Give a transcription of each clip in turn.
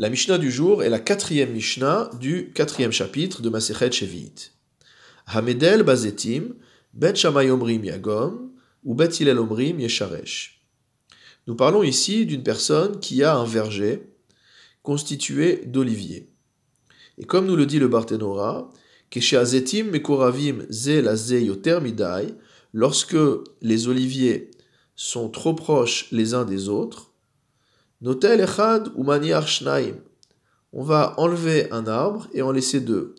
La Mishnah du jour est la quatrième Mishnah du quatrième chapitre de Masechet Shevit. Hamedel bazetim, bet shamay omrim yagom, ou bet omrim yesharesh. Nous parlons ici d'une personne qui a un verger constitué d'oliviers. Et comme nous le dit le Barthénora, mekoravim ze la ze lorsque les oliviers sont trop proches les uns des autres, Notel echad ou maniar shnaim. On va enlever un arbre et en laisser deux.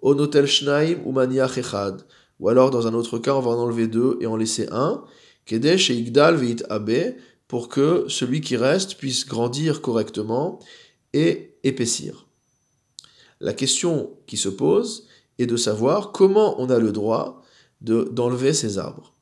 O notel shnaim ou maniach echad. Ou alors, dans un autre cas, on va en enlever deux et en laisser un. Kedesh et igdal veit abe, pour que celui qui reste puisse grandir correctement et épaissir. La question qui se pose est de savoir comment on a le droit d'enlever ces arbres.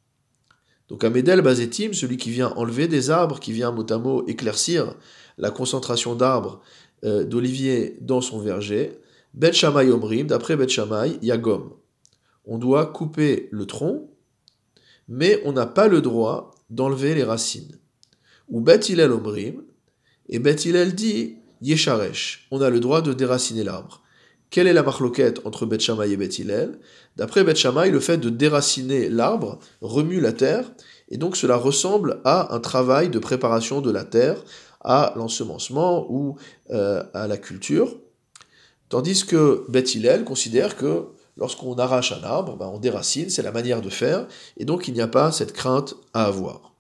Donc Amédel Bazetim, celui qui vient enlever des arbres, qui vient mot à mot éclaircir la concentration d'arbres euh, d'olivier dans son verger, Bet Shammai Omrim, d'après Bet Shammai, Yagom. On doit couper le tronc, mais on n'a pas le droit d'enlever les racines. Ou Bet Hillel Omrim, et Bet Hillel dit Yesharesh, on a le droit de déraciner l'arbre. Quelle est la marloquette entre Bet et Bet D'après Bet le fait de déraciner l'arbre remue la terre, et donc cela ressemble à un travail de préparation de la terre à l'ensemencement ou euh, à la culture. Tandis que Bet considère que lorsqu'on arrache un arbre, ben, on déracine, c'est la manière de faire, et donc il n'y a pas cette crainte à avoir.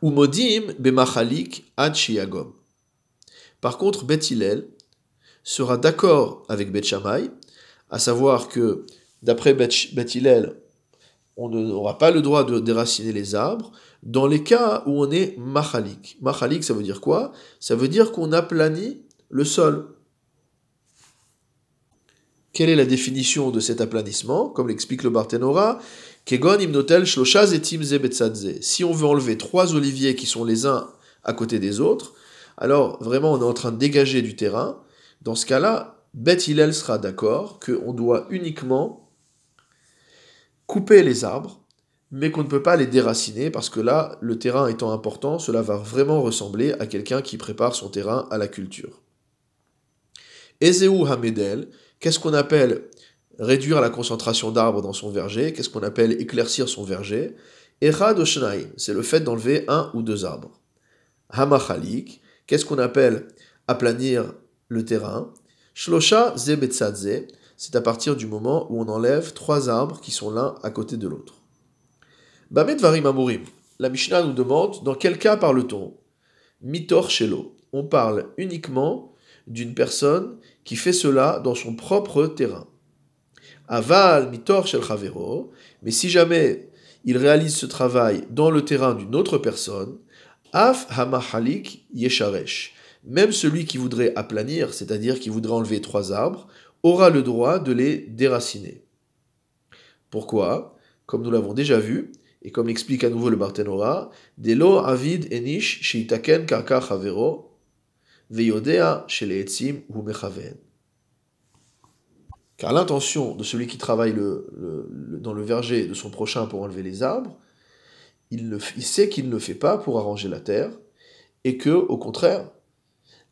Ou bemachalik ad Par contre, Bet sera d'accord avec Bet Shammai, à savoir que d'après Bet Hillel, on n'aura pas le droit de déraciner les arbres dans les cas où on est machalik. Machalik, ça veut dire quoi? Ça veut dire qu'on aplanit le sol. Quelle est la définition de cet aplanissement? Comme l'explique le Barthénora, Kegon imnotel Si on veut enlever trois oliviers qui sont les uns à côté des autres, alors vraiment on est en train de dégager du terrain, dans ce cas-là, Beth Hillel sera d'accord qu'on doit uniquement couper les arbres, mais qu'on ne peut pas les déraciner parce que là, le terrain étant important, cela va vraiment ressembler à quelqu'un qui prépare son terrain à la culture. Ezeu Hamedel, qu'est-ce qu'on appelle réduire la concentration d'arbres dans son verger? Qu'est-ce qu'on appelle éclaircir son verger? Echad c'est le fait d'enlever un ou deux arbres. Hamachalik, qu'est-ce qu'on appelle aplanir le terrain. Shlosha zebetzadze, c'est à partir du moment où on enlève trois arbres qui sont l'un à côté de l'autre. Bamet varim amurim. La Mishnah nous demande dans quel cas parle-t-on? Mitor shelo. On parle uniquement d'une personne qui fait cela dans son propre terrain. Aval mitor shel chavero. Mais si jamais il réalise ce travail dans le terrain d'une autre personne, af hamahalik yesharesh même celui qui voudrait aplanir, c'est-à-dire qui voudrait enlever trois arbres, aura le droit de les déraciner. Pourquoi? Comme nous l'avons déjà vu, et comme l'explique à nouveau le Barthénora, Delo avid enish sheitaken karka chavero, veyodea sheleetzim mechaven. Car l'intention de celui qui travaille dans le verger de son prochain pour enlever les arbres, il, il sait qu'il ne le fait pas pour arranger la terre, et que, au contraire,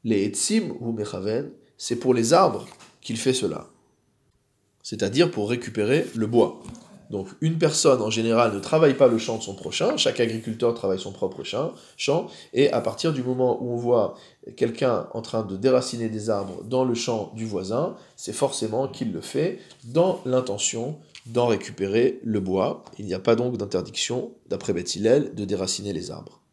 les etzim ou mechaven, c'est pour les arbres qu'il fait cela. C'est-à-dire pour récupérer le bois. Donc une personne en général ne travaille pas le champ de son prochain, chaque agriculteur travaille son propre champ, et à partir du moment où on voit quelqu'un en train de déraciner des arbres dans le champ du voisin, c'est forcément qu'il le fait dans l'intention d'en récupérer le bois. Il n'y a pas donc d'interdiction, d'après Beth de déraciner les arbres.